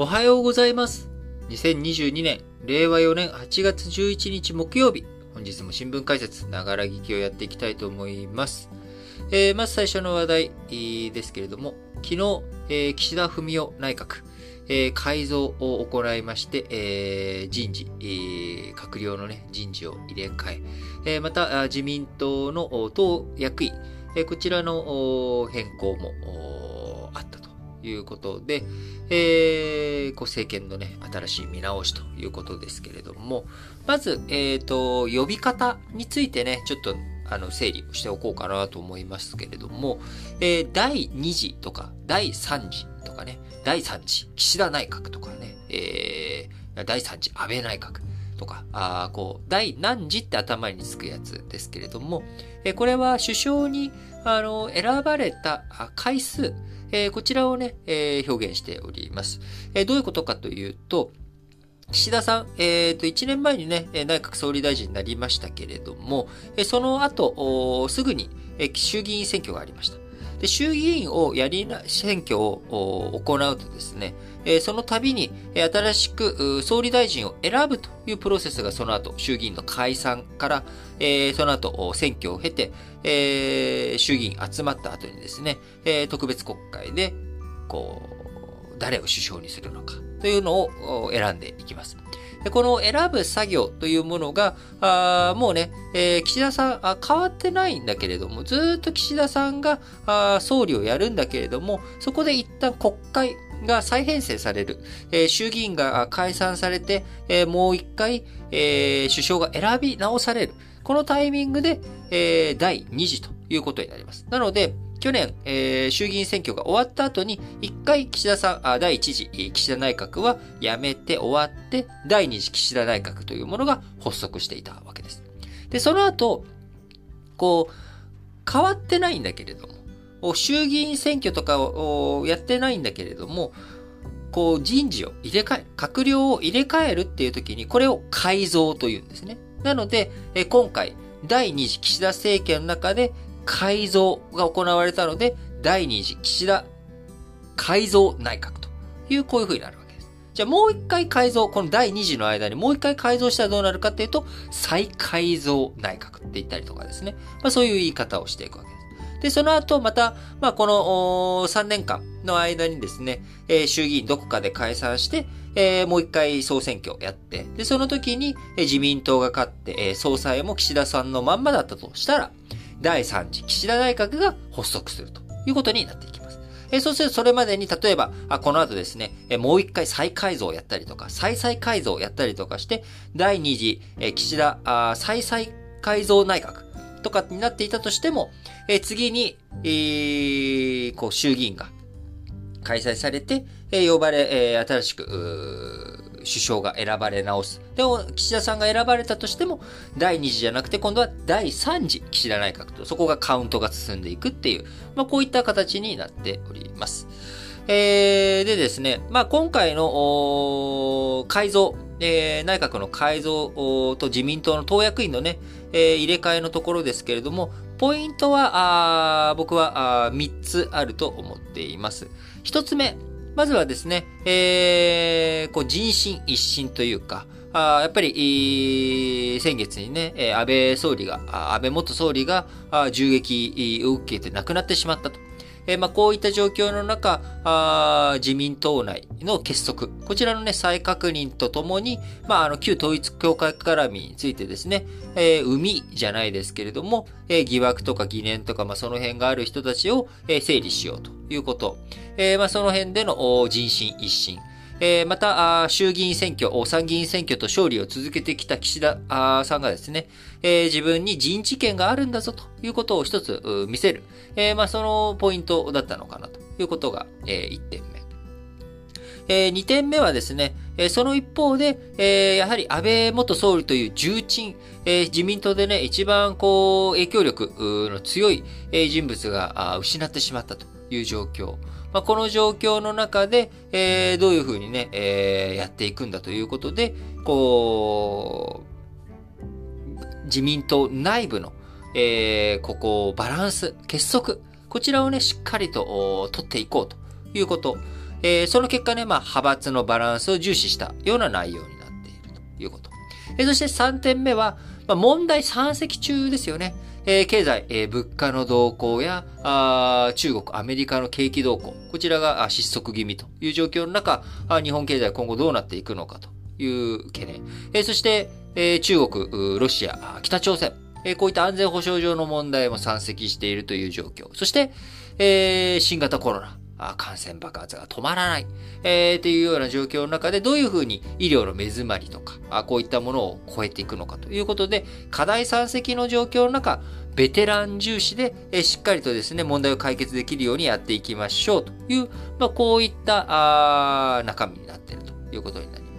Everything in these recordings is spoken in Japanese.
おはようございます。2022年、令和4年8月11日木曜日、本日も新聞解説、ながら聞きをやっていきたいと思います。えー、まず最初の話題ですけれども、昨日、えー、岸田文雄内閣、えー、改造を行いまして、えー、人事、えー、閣僚のね、人事を入れ替え、えー、また、自民党の党役員、えー、こちらの変更もいうことで、えー、こう政権のね、新しい見直しということですけれども、まず、えっ、ー、と、呼び方についてね、ちょっとあの、整理しておこうかなと思いますけれども、えー、第2次とか、第3次とかね、第3次、岸田内閣とかね、えー、第3次、安倍内閣とか、あこう、第何次って頭につくやつですけれども、え、これは首相に、あの、選ばれた回数、え、こちらをね、え、表現しております。え、どういうことかというと、岸田さん、えっ、ー、と、1年前にね、内閣総理大臣になりましたけれども、その後、すぐに衆議院選挙がありました。で衆議院をやりな、選挙を行うとですね、その度に新しく総理大臣を選ぶというプロセスがその後、衆議院の解散から、その後、選挙を経て、衆議院集まった後にですね、特別国会で、こう、誰を首相にするのかというのを選んでいきます。この選ぶ作業というものが、あもうね、えー、岸田さんあ、変わってないんだけれども、ずっと岸田さんがあ総理をやるんだけれども、そこで一旦国会が再編成される。えー、衆議院が解散されて、えー、もう一回、え首相が選び直される。このタイミングで、え第2次ということになります。なので、去年、えー、衆議院選挙が終わった後に、一回岸田さん、あ第一次岸田内閣は辞めて終わって、第二次岸田内閣というものが発足していたわけです。で、その後、こう、変わってないんだけれども、衆議院選挙とかをやってないんだけれども、こう人事を入れ替え、閣僚を入れ替えるっていう時に、これを改造というんですね。なので、今回、第二次岸田政権の中で改造が行われたので、第二次岸田改造内閣という、こういう風になるわけです。じゃあもう一回改造、この第二次の間にもう一回改造したらどうなるかっていうと、再改造内閣って言ったりとかですね。まあそういう言い方をしていくわけです。で、その後、また、まあ、この3年間の間にですね、えー、衆議院どこかで解散して、えー、もう一回総選挙やって、で、その時に、えー、自民党が勝って、えー、総裁も岸田さんのまんまだったとしたら、第3次岸田内閣が発足するということになっていきます。えそうするとそれまでに例えば、あこの後ですね、えもう一回再改造をやったりとか、再々改造をやったりとかして、第2次、え岸田あ再々改造内閣とかになっていたとしても、え次に、えー、こう衆議院が開催されて、え呼ばれ、え新しく、首相が選ばれ直す。でも、岸田さんが選ばれたとしても、第2次じゃなくて、今度は第3次岸田内閣と、そこがカウントが進んでいくっていう、まあ、こういった形になっております。えー、でですね、まあ、今回の改造、えー、内閣の改造と自民党の党役員のね、え、入れ替えのところですけれども、ポイントは、あ僕はあ3つあると思っています。1つ目、まずはですね、えー、こう人心一心というか、あやっぱり、先月にね、安倍総理が、安倍元総理が銃撃を受けて亡くなってしまったと。え、まあ、こういった状況の中、あ自民党内の結束、こちらのね、再確認とともに、まあ、あの、旧統一教会絡みについてですね、えー、海じゃないですけれども、えー、疑惑とか疑念とか、まあ、その辺がある人たちを、えー、整理しようということ。え、まあ、その辺での人心一新。えー、また、衆議院選挙、参議院選挙と勝利を続けてきた岸田さんがですね、えー、自分に人事権があるんだぞということを一つ見せる。えー、まあ、そのポイントだったのかなということが、え、1点目。え、2点目はですね、え、その一方で、え、やはり安倍元総理という重鎮、え、自民党でね、一番こう、影響力の強い、人物が失ってしまったという状況。まあ、この状況の中で、えー、どういうふうにね、えー、やっていくんだということで、こう、自民党内部の、えー、ここ、バランス、結束、こちらをね、しっかりと取っていこうということ。えー、その結果ね、まあ、派閥のバランスを重視したような内容になっているということ。えー、そして3点目は、まあ、問題山積中ですよね。えー、経済、えー、物価の動向やあ中国、アメリカの景気動向、こちらが失速気味という状況の中、あ日本経済今後どうなっていくのかという懸念。えー、そして、えー、中国、ロシア、北朝鮮、えー、こういった安全保障上の問題も山積しているという状況。そして、えー、新型コロナ。感染爆発が止まらない、えー、っていうような状況の中でどういうふうに医療の目詰まりとか、あこういったものを超えていくのかということで、課題山積の状況の中、ベテラン重視で、え、しっかりとですね、問題を解決できるようにやっていきましょうという、まあ、こういったあ中身になっているということになります。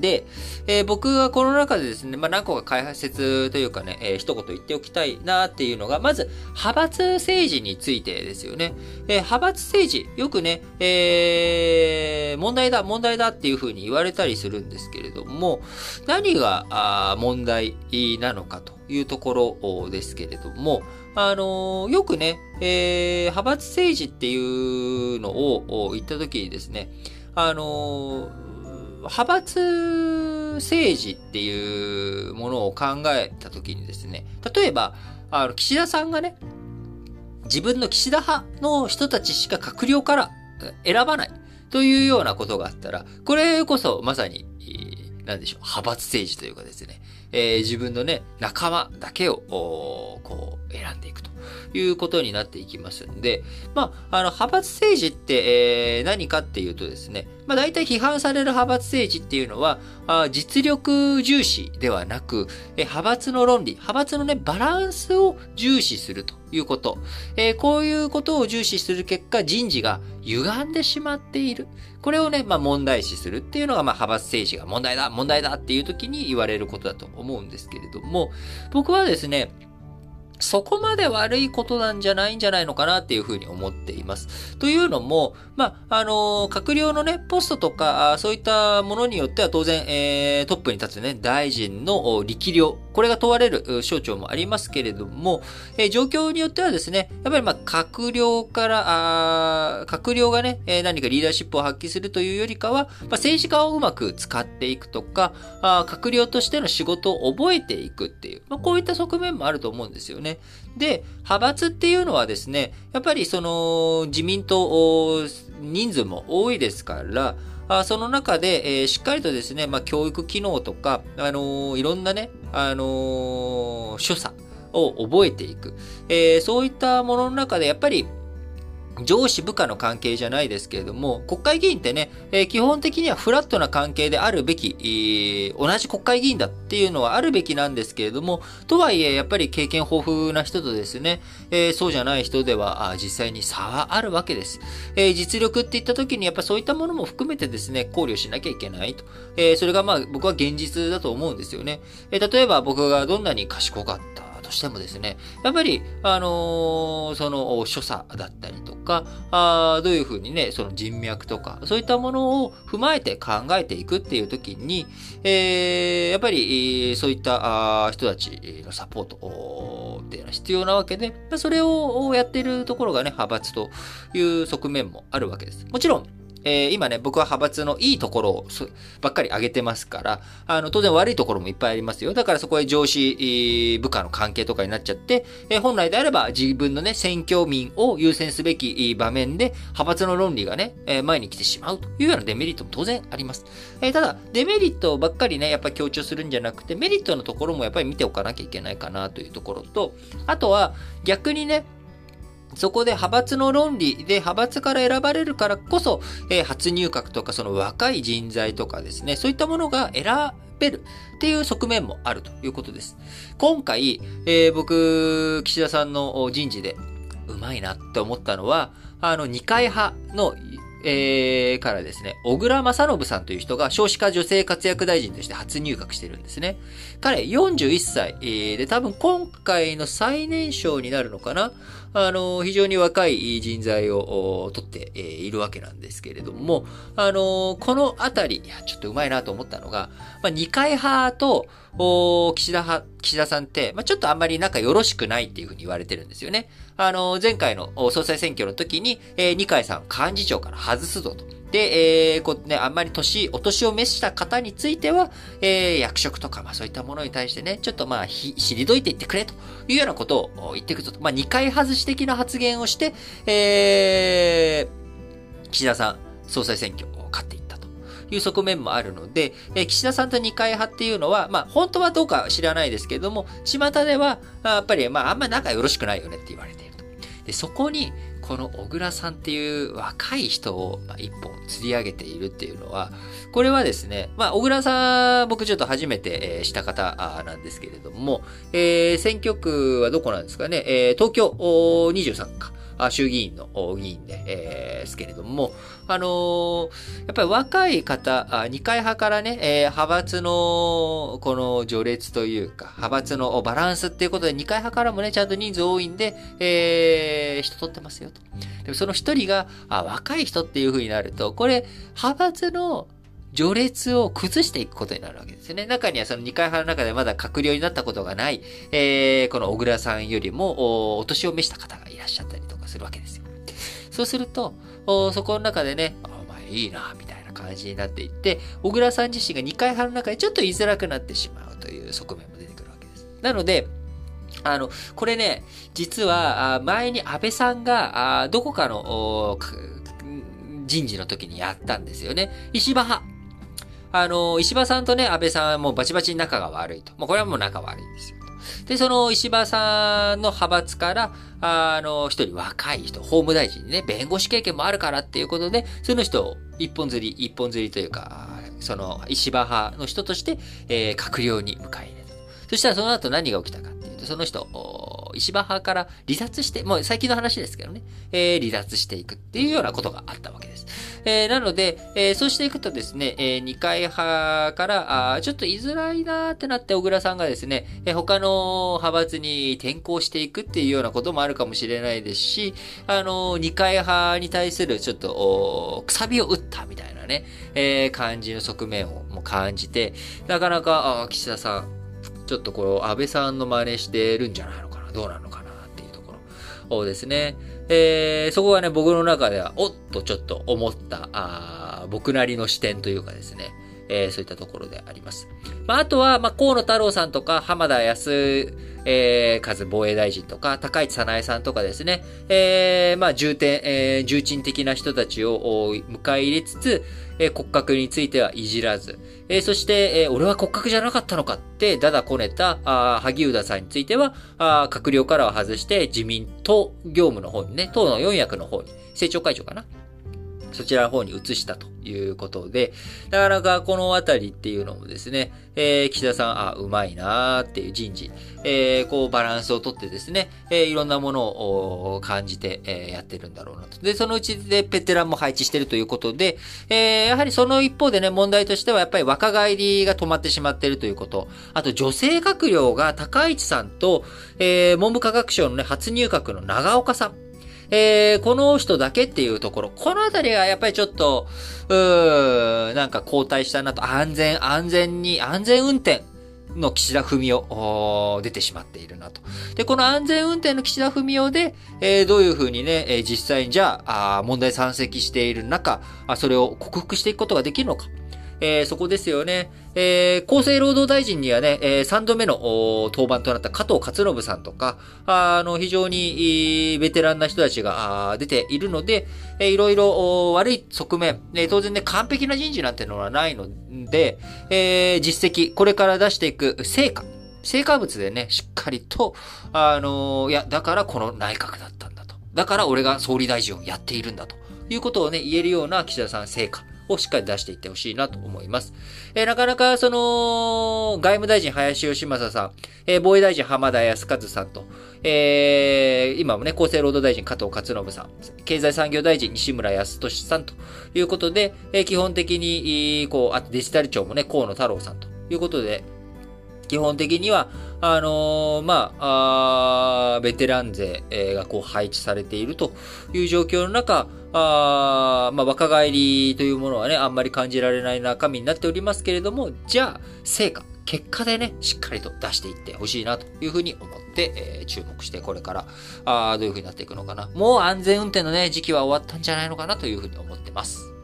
で、えー、僕はこの中でですね、まあ、何個か開発説というかね、えー、一言言っておきたいなっていうのが、まず、派閥政治についてですよね。えー、派閥政治、よくね、えー、問題だ、問題だっていうふうに言われたりするんですけれども、何があ問題なのかというところですけれども、あのー、よくね、えー、派閥政治っていうのを言ったときにですね、あのー派閥政治っていうものを考えたときにですね、例えば、あの、岸田さんがね、自分の岸田派の人たちしか閣僚から選ばないというようなことがあったら、これこそまさに、なんでしょう、派閥政治というかですね、えー、自分のね、仲間だけを、こう、選んでいくと。いうことになっていきますんで、まあ、あの、派閥政治って、えー、何かっていうとですね、まあ、大体批判される派閥政治っていうのは、あ実力重視ではなく、え派閥の論理、派閥のね、バランスを重視するということ。えー、こういうことを重視する結果、人事が歪んでしまっている。これをね、まあ、問題視するっていうのが、まあ、派閥政治が問題だ、問題だっていう時に言われることだと思うんですけれども、僕はですね、そこまで悪いことなんじゃないんじゃないのかなっていうふうに思っています。というのも、まあ、あの、閣僚のね、ポストとか、そういったものによっては当然、えー、トップに立つね、大臣の力量、これが問われる省庁もありますけれども、えー、状況によってはですね、やっぱりまあ、閣僚から、あ閣僚がね、えー、何かリーダーシップを発揮するというよりかは、まあ、政治家をうまく使っていくとか、あ閣僚としての仕事を覚えていくっていう、まあ、こういった側面もあると思うんですよね。で、派閥っていうのはですね、やっぱりその、自民党、人数も多いですから、あその中で、えー、しっかりとですね、まあ、教育機能とか、あのー、いろんなね、あのー、所作を覚えていく。えー、そういったものの中で、やっぱり、上司部下の関係じゃないですけれども、国会議員ってね、えー、基本的にはフラットな関係であるべき、えー、同じ国会議員だっていうのはあるべきなんですけれども、とはいえ、やっぱり経験豊富な人とですね、えー、そうじゃない人では実際に差はあるわけです。え実力って言った時に、やっぱそういったものも含めてですね、考慮しなきゃいけないと。えそれがまあ僕は現実だと思うんですよね。え例えば僕がどんなに賢かったとしてもですね、やっぱり、あの、その所作だったりとか、かあどういうふうにね、その人脈とか、そういったものを踏まえて考えていくっていう時に、えー、やっぱり、そういった人たちのサポートっていうのは必要なわけで、それをやっているところがね、派閥という側面もあるわけです。もちろん、えー、今ね、僕は派閥のいいところをばっかり上げてますから、あの、当然悪いところもいっぱいありますよ。だからそこへ上司、部下の関係とかになっちゃって、えー、本来であれば自分のね、選挙民を優先すべき場面で、派閥の論理がね、えー、前に来てしまうというようなデメリットも当然あります。えただ、デメリットばっかりね、やっぱ強調するんじゃなくて、メリットのところもやっぱり見ておかなきゃいけないかなというところと、あとは逆にね、そこで派閥の論理で派閥から選ばれるからこそ、えー、初入閣とかその若い人材とかですね、そういったものが選べるっていう側面もあるということです。今回、えー、僕、岸田さんの人事でうまいなって思ったのは、あの、二階派のえー、からですね、小倉正信さんという人が少子化女性活躍大臣として初入閣してるんですね。彼41歳、えー、で多分今回の最年少になるのかなあの、非常に若い人材を取っているわけなんですけれども、あの、このあたり、ちょっとうまいなと思ったのが、まあ、二階派と、岸田派、岸田さんって、まあ、ちょっとあんまり仲よろしくないっていうふうに言われてるんですよね。あの、前回の総裁選挙の時に、えー、二階さん幹事長から外すぞと。で、えー、こうね、あんまり年、お年を召した方については、えー、役職とか、まあそういったものに対してね、ちょっとまあ、ひ、退いていってくれというようなことを言っていくと。まあ、二回外し的な発言をして、えー、岸田さん、総裁選挙を勝っていったという側面もあるので、えー、岸田さんと二階派っていうのは、まあ、本当はどうか知らないですけれども、巷では、やっぱり、まあ、あんまり仲よろしくないよねって言われていると。で、そこに、この小倉さんっていう若い人を一本釣り上げているっていうのは、これはですね、まあ、小倉さん、僕ちょっと初めてえした方なんですけれども、えー、選挙区はどこなんですかね、えー、東京23か。衆議院の議員で、えー、すけれども、あのー、やっぱり若い方、二階派からね、えー、派閥の、この序列というか、派閥のバランスっていうことで、二階派からもね、ちゃんと人数多いんで、えー、人取ってますよと。でもその一人が、あ、若い人っていう風になると、これ、派閥の序列を崩していくことになるわけですよね。中にはその二階派の中でまだ閣僚になったことがない、えー、この小倉さんよりもお年を召した方がいらっしゃったりかするわけですよ。そうすると、そこの中でね、お前いいな、みたいな感じになっていって、小倉さん自身が二階派の中でちょっと言いづらくなってしまうという側面も出てくるわけです。なので、あの、これね、実は、前に安倍さんが、どこかの人事の時にやったんですよね。石破派。あの、石破さんとね、安倍さんはもうバチバチに仲が悪いと。もうこれはもう仲悪いんですよ。で、その石破さんの派閥から、あの、一人若い人、法務大臣にね、弁護士経験もあるからっていうことで、その人を一本釣り、一本釣りというか、その石破派の人として、えー、閣僚に迎え入れた。そしたらその後何が起きたかっていうと、その人、石破派から離脱して、もう最近の話ですけどね、えー、離脱していくっていうようなことがあったわけです。えー、なので、えー、そうしていくとですね、えー、二階派から、あちょっと居づらいなーってなって小倉さんがですね、えー、他の派閥に転向していくっていうようなこともあるかもしれないですし、あのー、二階派に対するちょっと、くさびを打ったみたいなね、えー、感じの側面をも感じて、なかなか、あ岸田さん、ちょっとこう、安倍さんの真似してるんじゃないのな、どうなのかなっていうところをですね、えー、そこがね、僕の中では、おっとちょっと思った、あ僕なりの視点というかですね、えー、そういったところであります。まあ、あとは、まあ、河野太郎さんとか、浜田康、えー、和防衛大臣とか、高市早苗さんとかですね、えー、まあ、重点、えー、重鎮的な人たちを迎え入れつつ、え、骨格についてはいじらず、え、そして、え、俺は骨格じゃなかったのかって、だだこねた、あ萩生田さんについては、あ閣僚からは外して、自民党業務の方にね、党の四役の方に、政調会長かなそちらの方に移したということで、なかなかこのあたりっていうのもですね、えー、岸田さん、あ、うまいなーっていう人事、えー、こうバランスをとってですね、えー、いろんなものを感じて、えー、やってるんだろうなと。で、そのうちでペテランも配置してるということで、えー、やはりその一方でね、問題としてはやっぱり若返りが止まってしまってるということ。あと、女性閣僚が高市さんと、えー、文部科学省のね、初入閣の長岡さん。えー、この人だけっていうところ、このあたりがやっぱりちょっと、うーなんか交代したなと、安全、安全に、安全運転。の岸田文雄、出てしまっているなと。で、この安全運転の岸田文雄で、えー、どういうふうにね、えー、実際にじゃあ、あ問題山積している中あ、それを克服していくことができるのか。えー、そこですよね。えー、厚生労働大臣にはね、えー、3度目の登板となった加藤勝信さんとか、あの、非常にベテランな人たちが出ているので、えー、いろいろ悪い側面、えー、当然ね、完璧な人事なんてのはないので、えー、実績、これから出していく成果、成果物でね、しっかりと、あの、いや、だからこの内閣だったんだと。だから俺が総理大臣をやっているんだということをね、言えるような岸田さん成果。をしっかり出していってほしいなと思います。えー、なかなか、その、外務大臣林義正さん、えー、防衛大臣浜田康和さんと、えー、今もね、厚生労働大臣加藤勝信さん、経済産業大臣西村康俊さんということで、えー、基本的に、こう、あとデジタル庁もね、河野太郎さんということで、基本的には、あのー、まあ、あベテラン勢がこう配置されているという状況の中、あまあ、若返りというものはね、あんまり感じられない中身になっておりますけれども、じゃあ、成果、結果でね、しっかりと出していってほしいなというふうに思って、えー、注目してこれから、あどういうふうになっていくのかな。もう安全運転のね、時期は終わったんじゃないのかなというふうに思ってます。